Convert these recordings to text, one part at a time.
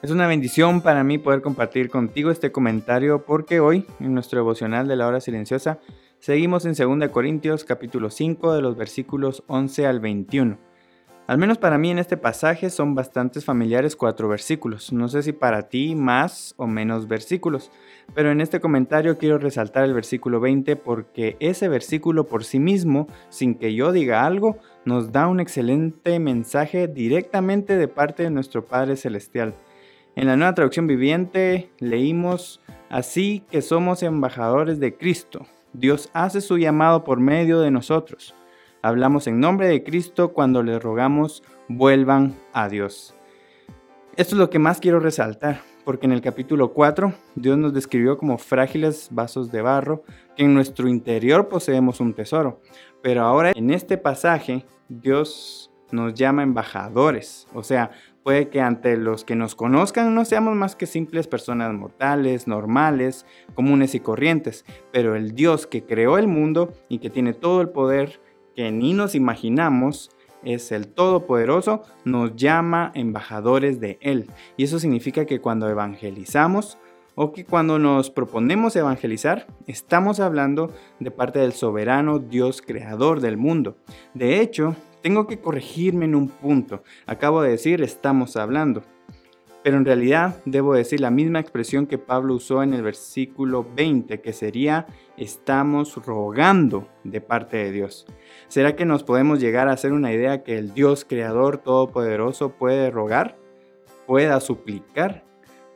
Es una bendición para mí poder compartir contigo este comentario porque hoy, en nuestro devocional de la hora silenciosa, seguimos en 2 Corintios capítulo 5 de los versículos 11 al 21. Al menos para mí en este pasaje son bastantes familiares cuatro versículos. No sé si para ti más o menos versículos, pero en este comentario quiero resaltar el versículo 20 porque ese versículo por sí mismo, sin que yo diga algo, nos da un excelente mensaje directamente de parte de nuestro Padre Celestial. En la nueva traducción viviente leímos, así que somos embajadores de Cristo. Dios hace su llamado por medio de nosotros. Hablamos en nombre de Cristo cuando le rogamos vuelvan a Dios. Esto es lo que más quiero resaltar, porque en el capítulo 4 Dios nos describió como frágiles vasos de barro, que en nuestro interior poseemos un tesoro. Pero ahora en este pasaje Dios nos llama embajadores, o sea, Puede que ante los que nos conozcan no seamos más que simples personas mortales, normales, comunes y corrientes, pero el Dios que creó el mundo y que tiene todo el poder que ni nos imaginamos, es el Todopoderoso, nos llama embajadores de Él. Y eso significa que cuando evangelizamos o que cuando nos proponemos evangelizar, estamos hablando de parte del soberano Dios creador del mundo. De hecho, tengo que corregirme en un punto. Acabo de decir estamos hablando. Pero en realidad debo decir la misma expresión que Pablo usó en el versículo 20, que sería estamos rogando de parte de Dios. ¿Será que nos podemos llegar a hacer una idea que el Dios creador todopoderoso puede rogar? ¿Pueda suplicar?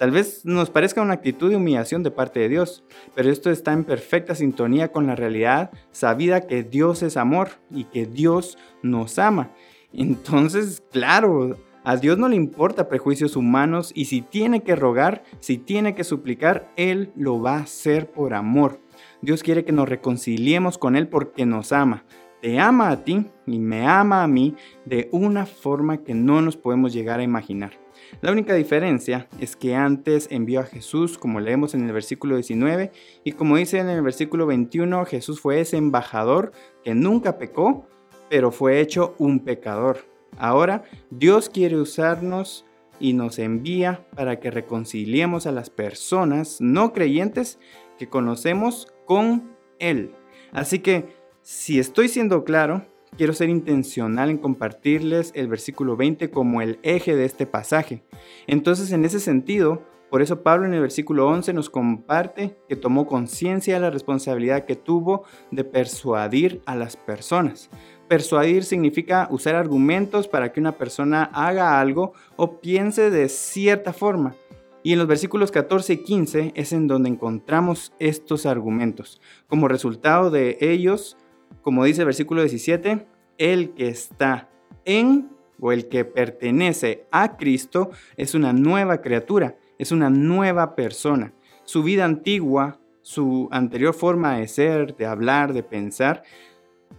Tal vez nos parezca una actitud de humillación de parte de Dios, pero esto está en perfecta sintonía con la realidad, sabida que Dios es amor y que Dios nos ama. Entonces, claro, a Dios no le importa prejuicios humanos y si tiene que rogar, si tiene que suplicar, Él lo va a hacer por amor. Dios quiere que nos reconciliemos con Él porque nos ama. Te ama a ti y me ama a mí de una forma que no nos podemos llegar a imaginar. La única diferencia es que antes envió a Jesús, como leemos en el versículo 19, y como dice en el versículo 21, Jesús fue ese embajador que nunca pecó, pero fue hecho un pecador. Ahora Dios quiere usarnos y nos envía para que reconciliemos a las personas no creyentes que conocemos con Él. Así que, si estoy siendo claro, quiero ser intencional en compartirles el versículo 20 como el eje de este pasaje. Entonces, en ese sentido, por eso Pablo en el versículo 11 nos comparte que tomó conciencia de la responsabilidad que tuvo de persuadir a las personas. Persuadir significa usar argumentos para que una persona haga algo o piense de cierta forma. Y en los versículos 14 y 15 es en donde encontramos estos argumentos. Como resultado de ellos, como dice el versículo 17, el que está en o el que pertenece a Cristo es una nueva criatura, es una nueva persona. Su vida antigua, su anterior forma de ser, de hablar, de pensar,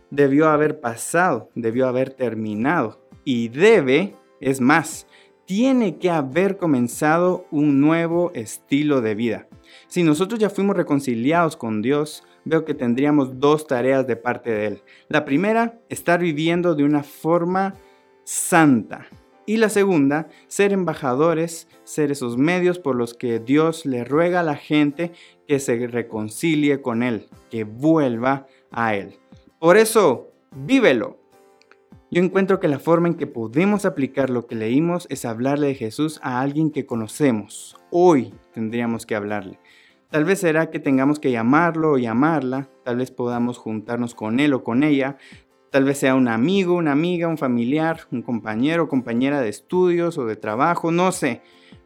debió haber pasado, debió haber terminado y debe, es más, tiene que haber comenzado un nuevo estilo de vida. Si nosotros ya fuimos reconciliados con Dios, veo que tendríamos dos tareas de parte de Él. La primera, estar viviendo de una forma santa. Y la segunda, ser embajadores, ser esos medios por los que Dios le ruega a la gente que se reconcilie con Él, que vuelva a Él. Por eso, vívelo. Yo encuentro que la forma en que podemos aplicar lo que leímos es hablarle de Jesús a alguien que conocemos. Hoy tendríamos que hablarle. Tal vez será que tengamos que llamarlo o llamarla, tal vez podamos juntarnos con él o con ella, tal vez sea un amigo, una amiga, un familiar, un compañero o compañera de estudios o de trabajo, no sé,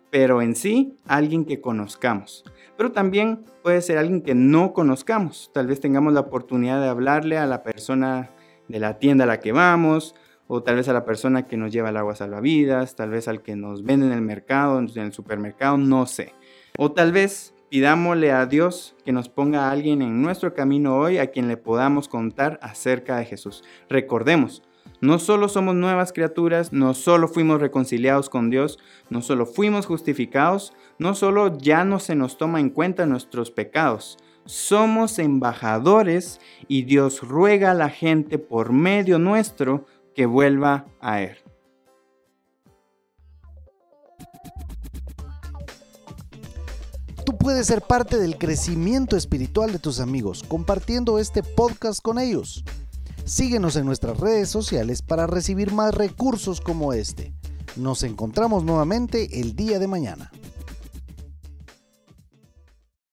pero en sí alguien que conozcamos. Pero también puede ser alguien que no conozcamos, tal vez tengamos la oportunidad de hablarle a la persona de la tienda a la que vamos, o tal vez a la persona que nos lleva el agua salvavidas, tal vez al que nos vende en el mercado, en el supermercado, no sé. O tal vez pidámosle a Dios que nos ponga a alguien en nuestro camino hoy a quien le podamos contar acerca de Jesús. Recordemos, no solo somos nuevas criaturas, no solo fuimos reconciliados con Dios, no solo fuimos justificados, no solo ya no se nos toma en cuenta nuestros pecados, somos embajadores y Dios ruega a la gente por medio nuestro que vuelva a Él. Tú puedes ser parte del crecimiento espiritual de tus amigos compartiendo este podcast con ellos. Síguenos en nuestras redes sociales para recibir más recursos como este. Nos encontramos nuevamente el día de mañana.